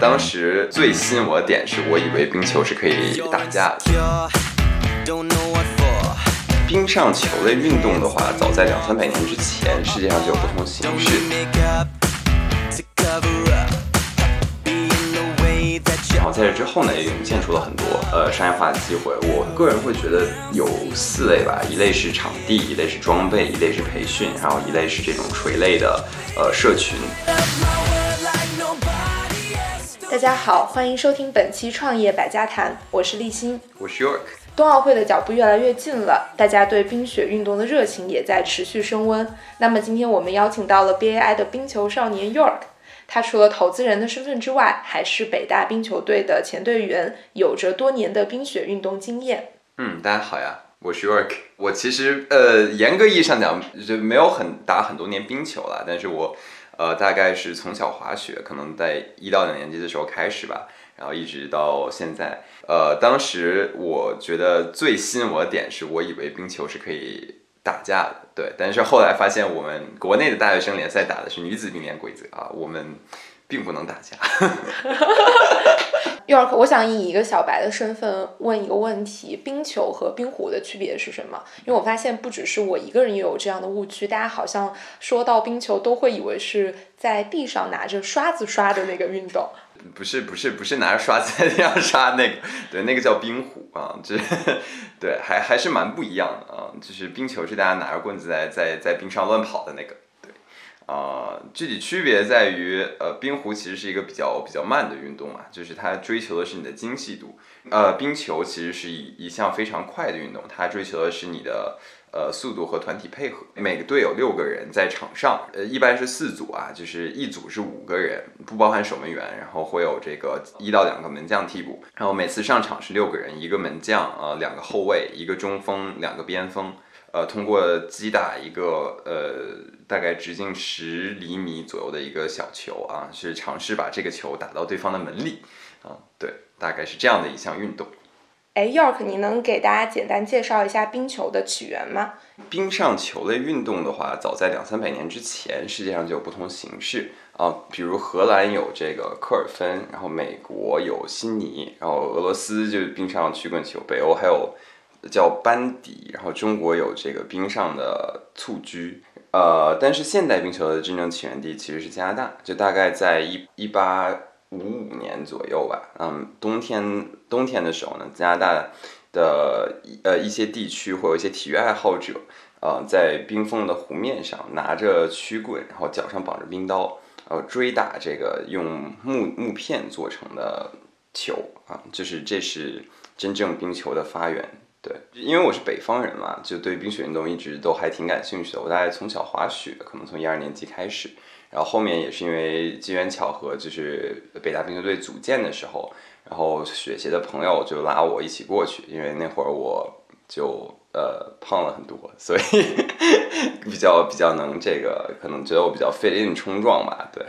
当时最吸引我的点是我以为冰球是可以打架的。冰上球类运动的话，早在两三百年之前，世界上就有不同形式。然后在这之后呢，也涌现出了很多呃商业化的机会。我个人会觉得有四类吧，一类是场地，一类是装备，一类是培训，然后一类是这种垂类的呃社群。大家好，欢迎收听本期创业百家谈，我是立新，我是 York。冬奥会的脚步越来越近了，大家对冰雪运动的热情也在持续升温。那么今天我们邀请到了 BAI 的冰球少年 York，他除了投资人的身份之外，还是北大冰球队的前队员，有着多年的冰雪运动经验。嗯，大家好呀，我是 York。我其实呃，严格意义上讲，就没有很打很多年冰球了，但是我呃，大概是从小滑雪，可能在一到两年级的时候开始吧。然后一直到现在，呃，当时我觉得最吸引我的点是我以为冰球是可以打架的，对。但是后来发现我们国内的大学生联赛打的是女子冰联规则啊，我们并不能打架。York，我想以一个小白的身份问一个问题：冰球和冰壶的区别是什么？因为我发现不只是我一个人也有这样的误区，大家好像说到冰球都会以为是在地上拿着刷子刷的那个运动。不是不是不是拿着刷子在地上刷那个，对，那个叫冰壶啊，这对还还是蛮不一样的啊。就是冰球是大家拿着棍子在在在冰上乱跑的那个，对，啊，具体区别在于，呃，冰壶其实是一个比较比较慢的运动嘛，就是它追求的是你的精细度，呃，冰球其实是一一项非常快的运动，它追求的是你的。呃，速度和团体配合，每个队有六个人在场上，呃，一般是四组啊，就是一组是五个人，不包含守门员，然后会有这个一到两个门将替补，然后每次上场是六个人，一个门将，呃，两个后卫，一个中锋，两个边锋，呃，通过击打一个呃大概直径十厘米左右的一个小球啊，是尝试把这个球打到对方的门里，啊，对，大概是这样的一项运动。哎，York，你能给大家简单介绍一下冰球的起源吗？冰上球类运动的话，早在两三百年之前，世界上就有不同形式啊，比如荷兰有这个科尔芬，然后美国有悉尼，然后俄罗斯就是冰上曲棍球，北欧还有叫班迪，然后中国有这个冰上的蹴鞠，呃，但是现代冰球的真正起源地其实是加拿大，就大概在一一八。五五年左右吧，嗯，冬天冬天的时候呢，加拿大的呃一些地区会有一些体育爱好者，呃，在冰封的湖面上拿着曲棍，然后脚上绑着冰刀，呃，追打这个用木木片做成的球啊，就是这是真正冰球的发源。对，因为我是北方人嘛，就对冰雪运动一直都还挺感兴趣的。我大概从小滑雪，可能从一二年级开始。然后后面也是因为机缘巧合，就是北大冰球队组建的时候，然后雪协的朋友就拉我一起过去，因为那会儿我就呃胖了很多，所以 比较比较能这个，可能觉得我比较 fit in 冲撞吧，对。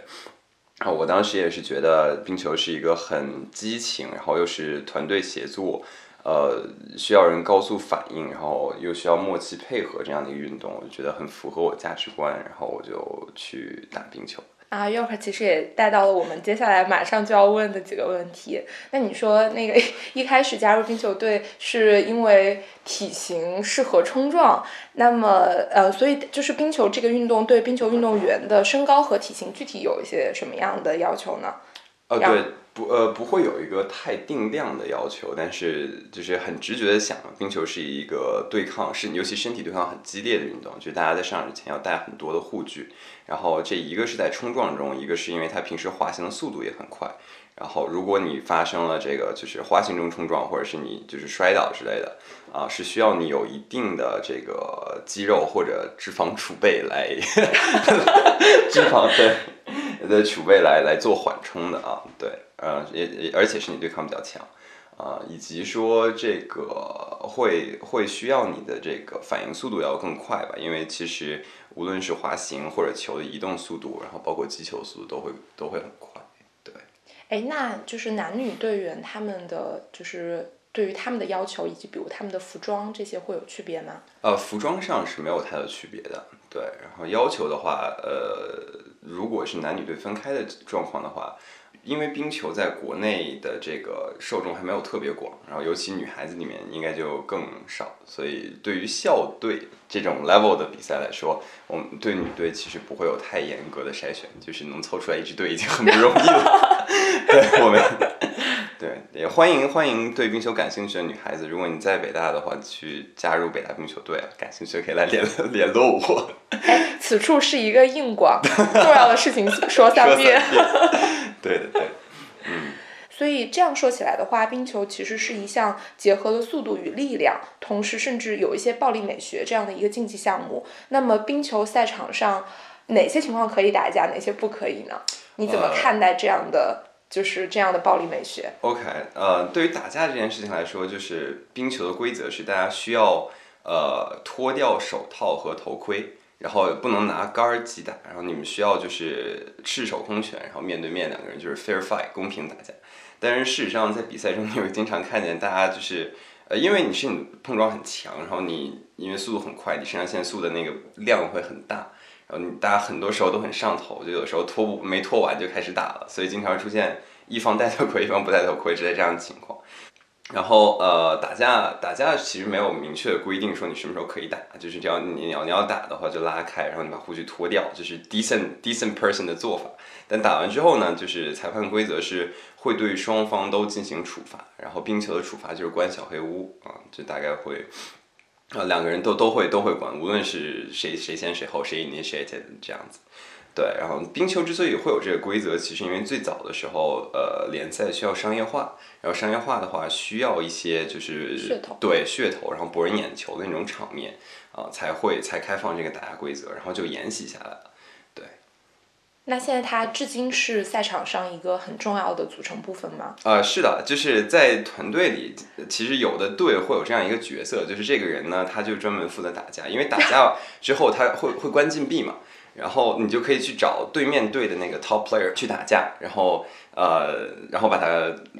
然后我当时也是觉得冰球是一个很激情，然后又是团队协作。呃，需要人高速反应，然后又需要默契配合这样的一个运动，我就觉得很符合我价值观，然后我就去打冰球。啊，York 其实也带到了我们接下来马上就要问的几个问题。那你说那个 一开始加入冰球队是因为体型适合冲撞，那么呃，所以就是冰球这个运动对冰球运动员的身高和体型具体有一些什么样的要求呢？呃，对。不呃不会有一个太定量的要求，但是就是很直觉的想，冰球是一个对抗，是尤其身体对抗很激烈的运动，就大家在上场之前要带很多的护具。然后这一个是在冲撞中，一个是因为它平时滑行的速度也很快。然后如果你发生了这个就是滑行中冲撞，或者是你就是摔倒之类的，啊，是需要你有一定的这个肌肉或者脂肪储备来 脂肪对的储备来来做缓冲的啊，对。呃，也也而且是你对抗比较强，啊，以及说这个会会需要你的这个反应速度要更快吧，因为其实无论是滑行或者球的移动速度，然后包括击球速度都会都会很快，对。哎，那就是男女队员他们的就是对于他们的要求，以及比如他们的服装这些会有区别吗？呃，服装上是没有太大区别的，对。然后要求的话，呃，如果是男女队分开的状况的话。因为冰球在国内的这个受众还没有特别广，然后尤其女孩子里面应该就更少，所以对于校队这种 level 的比赛来说，我们对女队其实不会有太严格的筛选，就是能凑出来一支队已经很不容易了。对我们，也欢迎欢迎对冰球感兴趣的女孩子，如果你在北大的话，去加入北大冰球队，感兴趣可以来联联络我。哎，此处是一个硬广，重要的事情 说三遍。对的，对，嗯。所以这样说起来的话，冰球其实是一项结合了速度与力量，同时甚至有一些暴力美学这样的一个竞技项目。那么冰球赛场上哪些情况可以打架，哪些不可以呢？你怎么看待这样的就是这样的暴力美学？OK，呃，对于打架这件事情来说，就是冰球的规则是大家需要呃脱掉手套和头盔。然后不能拿杆儿击打，然后你们需要就是赤手空拳，然后面对面两个人就是 fair fight 公平打架。但是事实上在比赛中你会经常看见大家就是呃，因为你身体碰撞很强，然后你因为速度很快，你肾上腺素的那个量会很大，然后大家很多时候都很上头，就有时候拖不没拖完就开始打了，所以经常出现一方戴头盔一方不戴头盔之类这样的情况。然后呃，打架打架其实没有明确的规定说你什么时候可以打，就是只要你要你要打的话就拉开，然后你把护具脱掉，就是 decent decent person 的做法。但打完之后呢，就是裁判规则是会对双方都进行处罚，然后冰球的处罚就是关小黑屋啊，就大概会啊两个人都都会都会管，无论是谁谁先谁后谁 initiated 这样子。对，然后冰球之所以会有这个规则，其实因为最早的时候，呃，联赛需要商业化，然后商业化的话需要一些就是噱头，对噱头，然后博人眼球的那种场面啊，才会才开放这个打压规则，然后就沿袭下来了。对。那现在它至今是赛场上一个很重要的组成部分吗？呃，是的，就是在团队里，其实有的队会有这样一个角色，就是这个人呢，他就专门负责打架，因为打架 之后他会会关禁闭嘛。然后你就可以去找对面队的那个 top player 去打架，然后呃，然后把他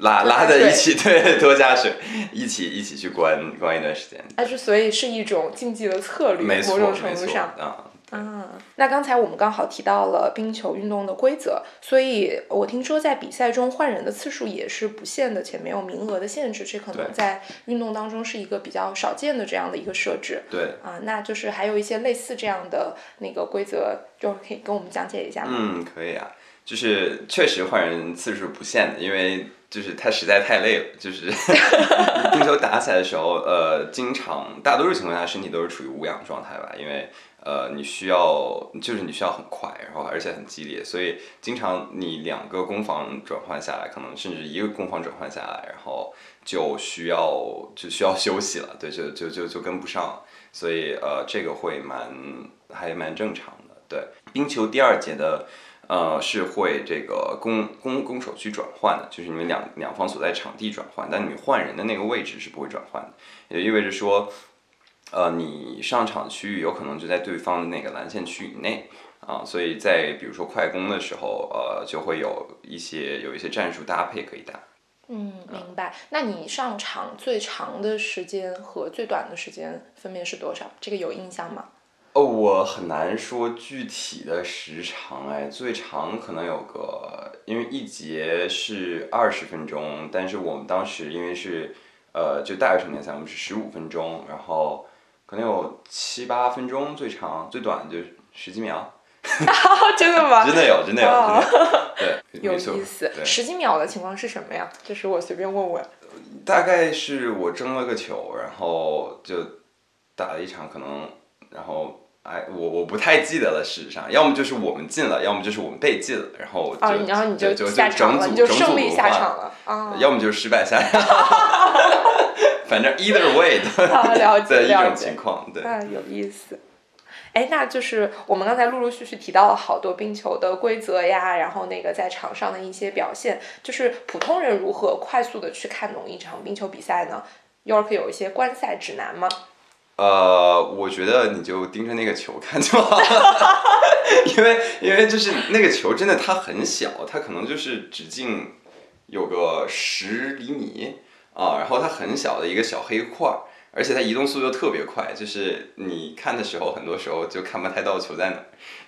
拉拉在一起，对，多加水，一起一起去关关一段时间。那之所以是一种竞技的策略，某种程度上啊。啊，那刚才我们刚好提到了冰球运动的规则，所以我听说在比赛中换人的次数也是不限的，且没有名额的限制，这可能在运动当中是一个比较少见的这样的一个设置。对，啊，那就是还有一些类似这样的那个规则，就可以跟我们讲解一下吗？嗯，可以啊，就是确实换人次数不限的，因为就是他实在太累了，就是 冰球打起来的时候，呃，经常大多数情况下身体都是处于无氧状态吧，因为。呃，你需要就是你需要很快，然后而且很激烈，所以经常你两个攻防转换下来，可能甚至一个攻防转换下来，然后就需要就需要休息了，对，就就就就跟不上，所以呃，这个会蛮还蛮正常的。对，冰球第二节的呃是会这个攻攻攻守去转换的，就是你们两两方所在场地转换，但你换人的那个位置是不会转换的，也意味着说。呃，你上场区域有可能就在对方的那个蓝线区以内啊，所以在比如说快攻的时候，呃，就会有一些有一些战术搭配可以打。嗯，明白。那你上场最长的时间和最短的时间分别是多少？这个有印象吗？哦，我很难说具体的时长哎，最长可能有个，因为一节是二十分钟，但是我们当时因为是呃就大学生联赛，我们是十五分钟，然后。可能有七八分钟，最长最短就十几秒。真的吗？真的有，真的有，真的对，有意思。十几秒的情况是什么呀？就是我随便问问。大概是我争了个球，然后就打了一场，可能然后哎，我我不太记得了。事实上，要么就是我们进了，要么就是我们被进了，然后啊，然后你就就下场了，你就胜利下场了啊。要么就是失败下场。反正 either way 的 一种情况，对，有意思。哎，那就是我们刚才陆陆续续提到了好多冰球的规则呀，然后那个在场上的一些表现，就是普通人如何快速的去看懂一场冰球比赛呢？York 有一些观赛指南吗？呃，我觉得你就盯着那个球看就好，因为因为就是那个球真的它很小，它可能就是直径有个十厘米。啊，然后它很小的一个小黑块儿，而且它移动速度特别快，就是你看的时候，很多时候就看不太到球在哪。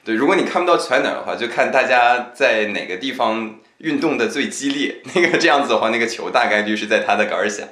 对，如果你看不到球在哪儿的话，就看大家在哪个地方运动的最激烈，那个这样子的话，那个球大概率是在它的杆儿下。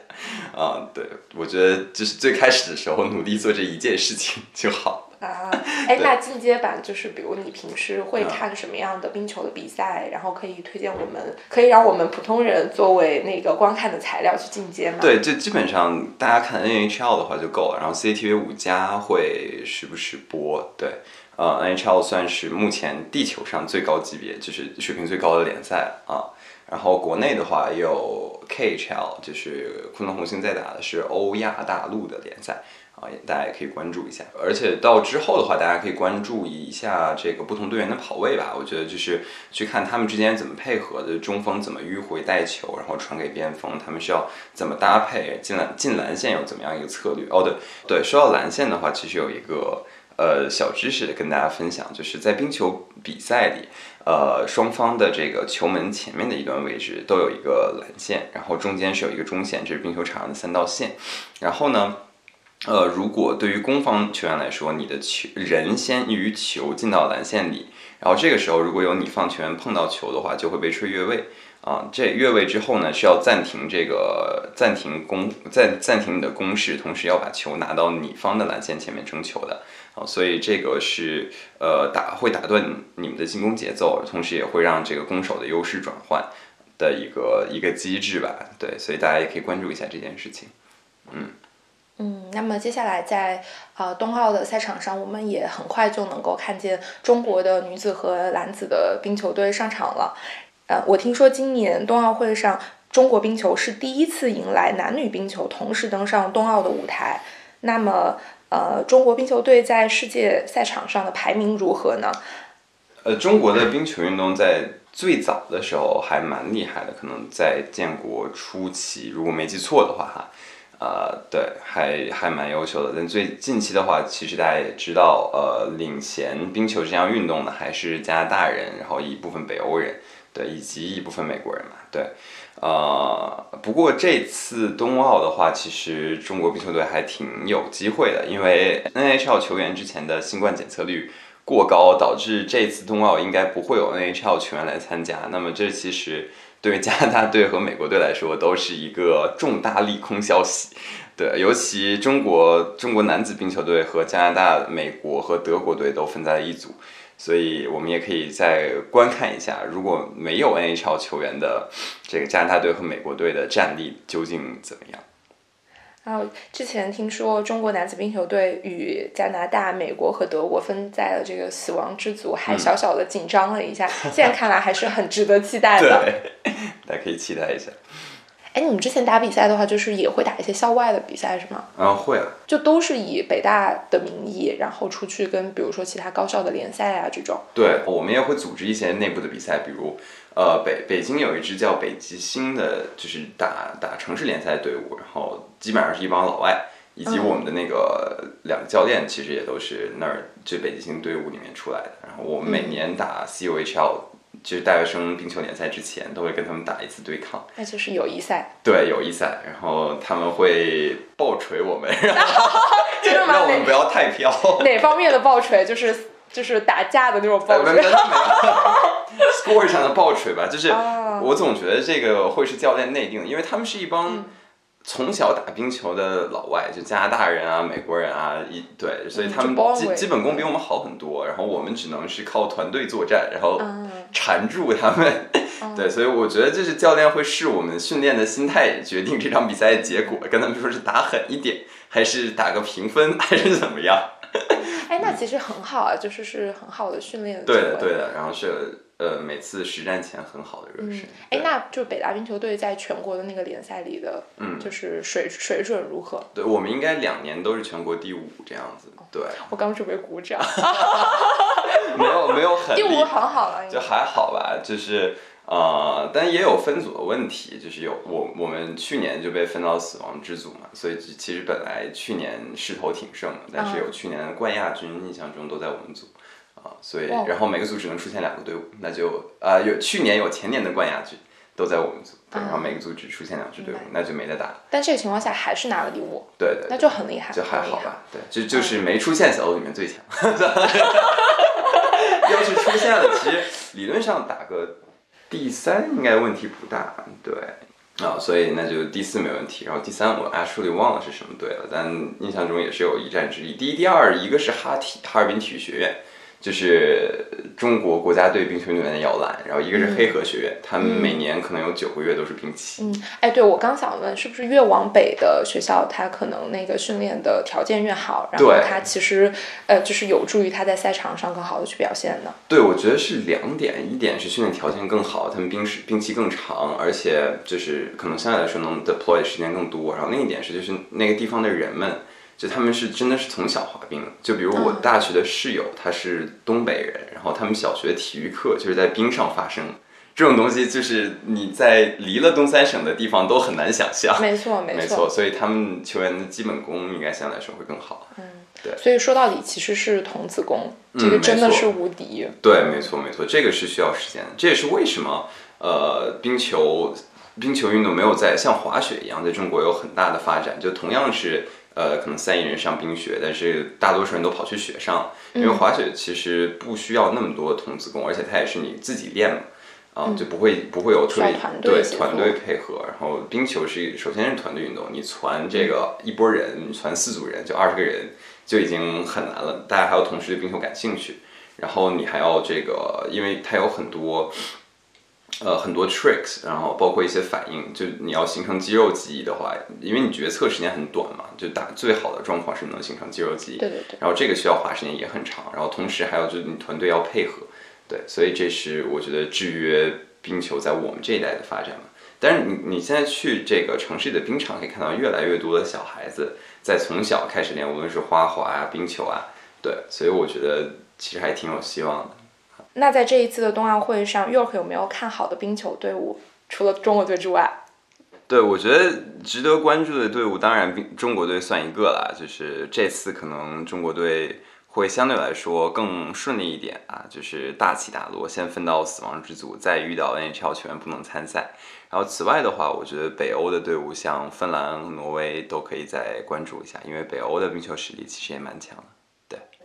啊，对，我觉得就是最开始的时候努力做这一件事情就好。啊，哎，那进阶版就是比如你平时会看什么样的冰球的比赛，然后可以推荐我们，可以让我们普通人作为那个观看的材料去进阶吗？对，就基本上大家看 NHL 的话就够了，然后 CCTV 五加会时不时播。对，呃，NHL 算是目前地球上最高级别，就是水平最高的联赛啊。然后国内的话有 KHL，就是昆仑红星在打的是欧亚大陆的联赛。啊，大家也可以关注一下，而且到之后的话，大家可以关注一下这个不同队员的跑位吧。我觉得就是去看他们之间怎么配合的，中锋怎么迂回带球，然后传给边锋，他们需要怎么搭配，进篮进篮线有怎么样一个策略。哦，对对，说到篮线的话，其实有一个呃小知识跟大家分享，就是在冰球比赛里，呃，双方的这个球门前面的一段位置都有一个蓝线，然后中间是有一个中线，这是冰球场上的三道线，然后呢。呃，如果对于攻方球员来说，你的球人先于球进到蓝线里，然后这个时候如果有你方球员碰到球的话，就会被吹越位啊。这越位之后呢，需要暂停这个暂停攻暂暂停你的攻势，同时要把球拿到你方的蓝线前面争球的啊。所以这个是呃打会打断你们的进攻节奏，同时也会让这个攻守的优势转换的一个一个机制吧。对，所以大家也可以关注一下这件事情，嗯。嗯，那么接下来在呃冬奥的赛场上，我们也很快就能够看见中国的女子和男子的冰球队上场了。呃，我听说今年冬奥会上，中国冰球是第一次迎来男女冰球同时登上冬奥的舞台。那么，呃，中国冰球队在世界赛场上的排名如何呢？呃，中国的冰球运动在最早的时候还蛮厉害的，可能在建国初期，如果没记错的话，哈。呃，对，还还蛮优秀的。但最近期的话，其实大家也知道，呃，领衔冰球这项运动的还是加拿大人，然后一部分北欧人，对，以及一部分美国人嘛，对。呃，不过这次冬奥的话，其实中国冰球队还挺有机会的，因为 NHL 球员之前的新冠检测率过高，导致这次冬奥应该不会有 NHL 球员来参加。那么这其实。对加拿大队和美国队来说，都是一个重大利空消息。对，尤其中国中国男子冰球队和加拿大、美国和德国队都分在了一组，所以我们也可以再观看一下，如果没有 NHL 球员的这个加拿大队和美国队的战力究竟怎么样。然后之前听说中国男子冰球队与加拿大、美国和德国分在了这个死亡之组，还小小的紧张了一下。现在看来还是很值得期待的。对，大家可以期待一下。哎，你们之前打比赛的话，就是也会打一些校外的比赛是吗？啊，会啊。就都是以北大的名义，然后出去跟比如说其他高校的联赛啊这种。对，我们也会组织一些内部的比赛，比如。呃，北北京有一支叫北极星的，就是打打城市联赛队伍，然后基本上是一帮老外，以及我们的那个两个教练，其实也都是那儿就北极星队伍里面出来的。然后我们每年打 CUHL，就是大学生冰球联赛之前，都会跟他们打一次对抗，那就是友谊赛。对，友谊赛，然后他们会爆锤我们，然后让我们不要太飘。哪方面的爆锤？就是。就是打架的那种爆锤，没有，score 上的 爆锤吧。就是我总觉得这个会是教练内定的，因为他们是一帮从小打冰球的老外，就加拿大人啊、美国人啊，一对，所以他们基基本功比我们好很多。然后我们只能是靠团队作战，然后缠住他们。对，所以我觉得这是教练会视我们训练的心态决定这场比赛的结果，跟他们说是打狠一点，还是打个平分，还是怎么样。哎，那其实很好啊，就是是很好的训练。对的，对的。然后是呃，每次实战前很好的热身。哎，那就北大冰球队在全国的那个联赛里的，嗯，就是水水准如何？对我们应该两年都是全国第五这样子。对，我刚准备鼓掌。没有没有很第五很好了，就还好吧，就是。呃，但也有分组的问题，就是有我我们去年就被分到死亡之组嘛，所以其实本来去年势头挺盛的，但是有去年的冠亚军，印象中都在我们组，啊，所以然后每个组只能出现两个队伍，那就啊有去年有前年的冠亚军都在我们组，对，然后每个组只出现两支队伍，那就没得打。但这个情况下还是拿了第五，对对，那就很厉害，就还好吧，对，就就是没出现小组里面最强，要是出现了，其实理论上打个。第三应该问题不大，对。啊，所以那就第四没问题，然后第三我 actually 忘了是什么队了，但印象中也是有一战之力。第一、第二，一个是哈体哈尔滨体育学院。就是中国国家队冰球运动员的摇篮，然后一个是黑河学院，他们每年可能有九个月都是冰期。嗯，哎，对我刚想问，是不是越往北的学校，它可能那个训练的条件越好，然后它其实呃，就是有助于他在赛场上更好的去表现呢？对，我觉得是两点，一点是训练条件更好，他们冰时冰期更长，而且就是可能相对来说能 deploy 的时间更多，然后另一点是就是那个地方的人们。就他们是真的是从小滑冰，就比如我大学的室友，他是东北人，然后他们小学体育课就是在冰上发生，这种东西就是你在离了东三省的地方都很难想象。没错，没错，所以他们球员的基本功应该相对来说会更好。嗯，对。所以说到底其实是童子功，这个真的是无敌。对，没错，没错，这个是需要时间的。这也是为什么呃，冰球冰球运动没有在像滑雪一样在中国有很大的发展，就同样是。呃，可能三亿人上冰雪，但是大多数人都跑去雪上，因为滑雪其实不需要那么多童子功，而且它也是你自己练嘛，啊，就不会不会有特别对团队配合。然后冰球是首先是团队运动，你传这个一波人，传四组人就二十个人就已经很难了，大家还要同时对冰球感兴趣，然后你还要这个，因为它有很多。呃，很多 tricks，然后包括一些反应，就你要形成肌肉记忆的话，因为你决策时间很短嘛，就打最好的状况是能形成肌肉记忆。对对对。然后这个需要花时间也很长，然后同时还有就是你团队要配合，对，所以这是我觉得制约冰球在我们这一代的发展嘛。但是你你现在去这个城市里的冰场，可以看到越来越多的小孩子在从小开始练，无论是花滑啊、冰球啊，对，所以我觉得其实还挺有希望的。那在这一次的冬奥会上，York 有没有看好的冰球队伍？除了中国队之外，对我觉得值得关注的队伍，当然冰中国队算一个啦。就是这次可能中国队会相对来说更顺利一点啊，就是大起大落，先分到死亡之组，再遇到 NHL 球员不能参赛。然后此外的话，我觉得北欧的队伍像芬兰、挪威都可以再关注一下，因为北欧的冰球实力其实也蛮强的。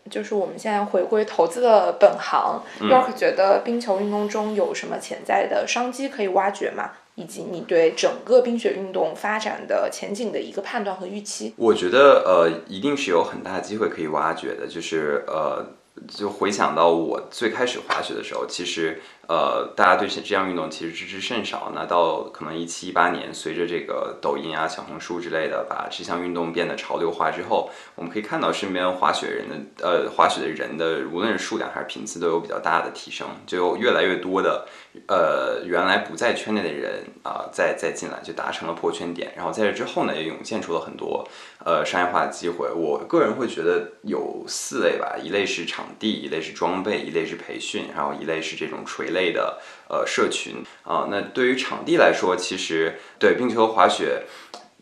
就是我们现在回归投资的本行，York 觉得冰球运动中有什么潜在的商机可以挖掘吗？以及你对整个冰雪运动发展的前景的一个判断和预期？我觉得呃，一定是有很大机会可以挖掘的，就是呃，就回想到我最开始滑雪的时候，其实。呃，大家对这项运动其实知之甚少。那到可能一七一八年，随着这个抖音啊、小红书之类的，把这项运动变得潮流化之后，我们可以看到身边滑雪人的呃，滑雪的人的无论是数量还是频次都有比较大的提升，就有越来越多的呃原来不在圈内的人啊，再再进来就达成了破圈点。然后在这之后呢，也涌现出了很多呃商业化的机会。我个人会觉得有四类吧，一类是场地，一类是装备，一类是培训，然后一类是这种垂。类的呃社群啊，那对于场地来说，其实对冰球滑雪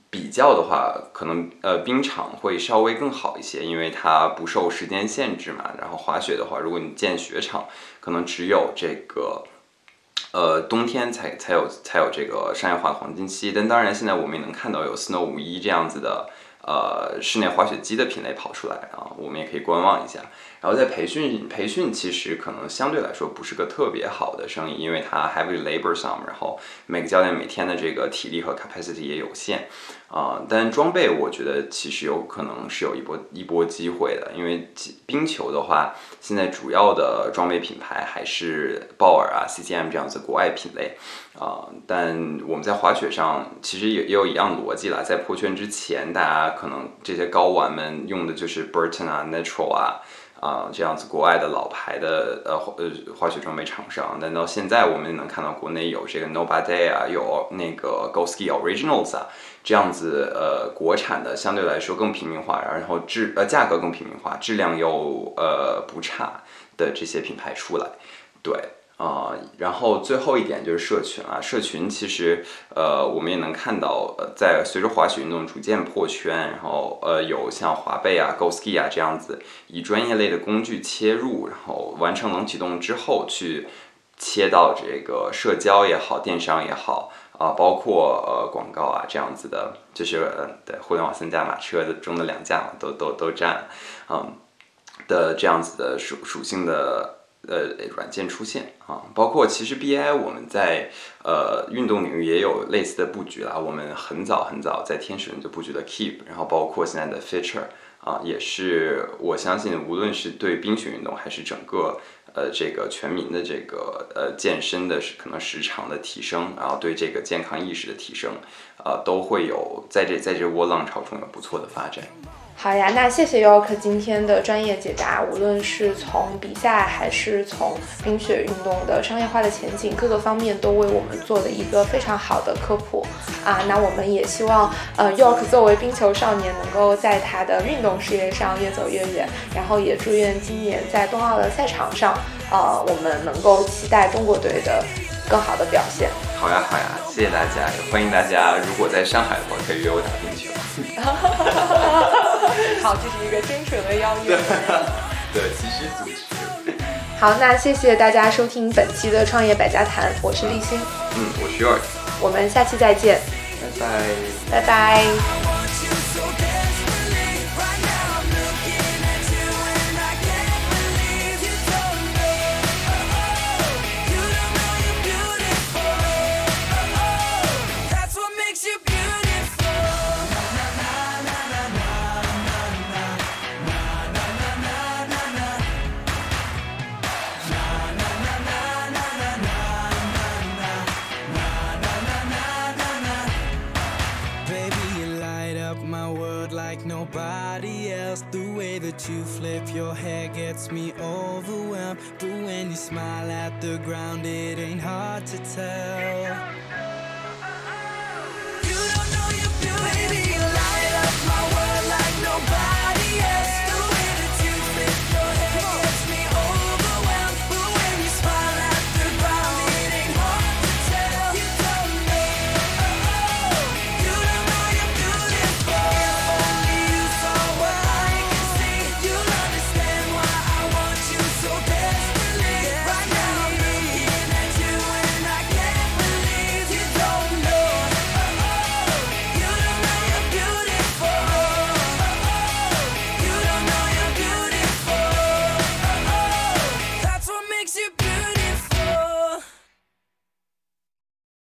比较的话，可能呃冰场会稍微更好一些，因为它不受时间限制嘛。然后滑雪的话，如果你建雪场，可能只有这个呃冬天才才有才有这个商业化的黄金期。但当然，现在我们也能看到有 Snow 五一这样子的呃室内滑雪机的品类跑出来啊，我们也可以观望一下。然后在培训，培训其实可能相对来说不是个特别好的生意，因为它 heavy labor some，然后每个教练每天的这个体力和 capacity 也有限，啊，但装备我觉得其实有可能是有一波一波机会的，因为冰球的话，现在主要的装备品牌还是鲍尔啊、CCM 这样子国外品类，啊，但我们在滑雪上其实也也有一样逻辑了，在破圈之前，大家可能这些高玩们用的就是 Burton 啊、Natural 啊。啊，这样子国外的老牌的呃呃化学装备厂商，但到现在我们也能看到国内有这个 Nobody 啊，有那个 Go Ski Originals 啊，这样子呃国产的相对来说更平民化，然后质呃价格更平民化，质量又呃不差的这些品牌出来，对。啊，然后最后一点就是社群啊，社群其实，呃，我们也能看到，呃，在随着滑雪运动逐渐破圈，然后呃，有像滑贝啊、Go Ski 啊这样子，以专业类的工具切入，然后完成冷启动之后，去切到这个社交也好、电商也好啊，包括呃广告啊这样子的，就是呃，对，互联网三驾马车的中的两驾嘛，都都都占，嗯，的这样子的属属性的。呃软件出现啊，包括其实 BI 我们在呃运动领域也有类似的布局啦。我们很早很早在天使轮就布局了 Keep，然后包括现在的 Feature 啊，也是我相信无论是对冰雪运动还是整个呃这个全民的这个呃健身的可能时长的提升，然后对这个健康意识的提升，呃都会有在这在这波浪潮中有不错的发展。好呀，那谢谢 York 今天的专业解答，无论是从比赛还是从冰雪运动的商业化的前景各个方面，都为我们做了一个非常好的科普啊。那我们也希望，呃，York 作为冰球少年，能够在他的运动事业上越走越远，然后也祝愿今年在冬奥的赛场上，呃，我们能够期待中国队的更好的表现。好呀，好呀，谢谢大家，也欢迎大家，如果在上海的话，可以约我打冰球。好，这是一个真诚的邀约。对，及时组织。好，那谢谢大家收听本期的创业百家谈，我是立新。嗯，我是 York。我们下期再见。拜拜。拜拜。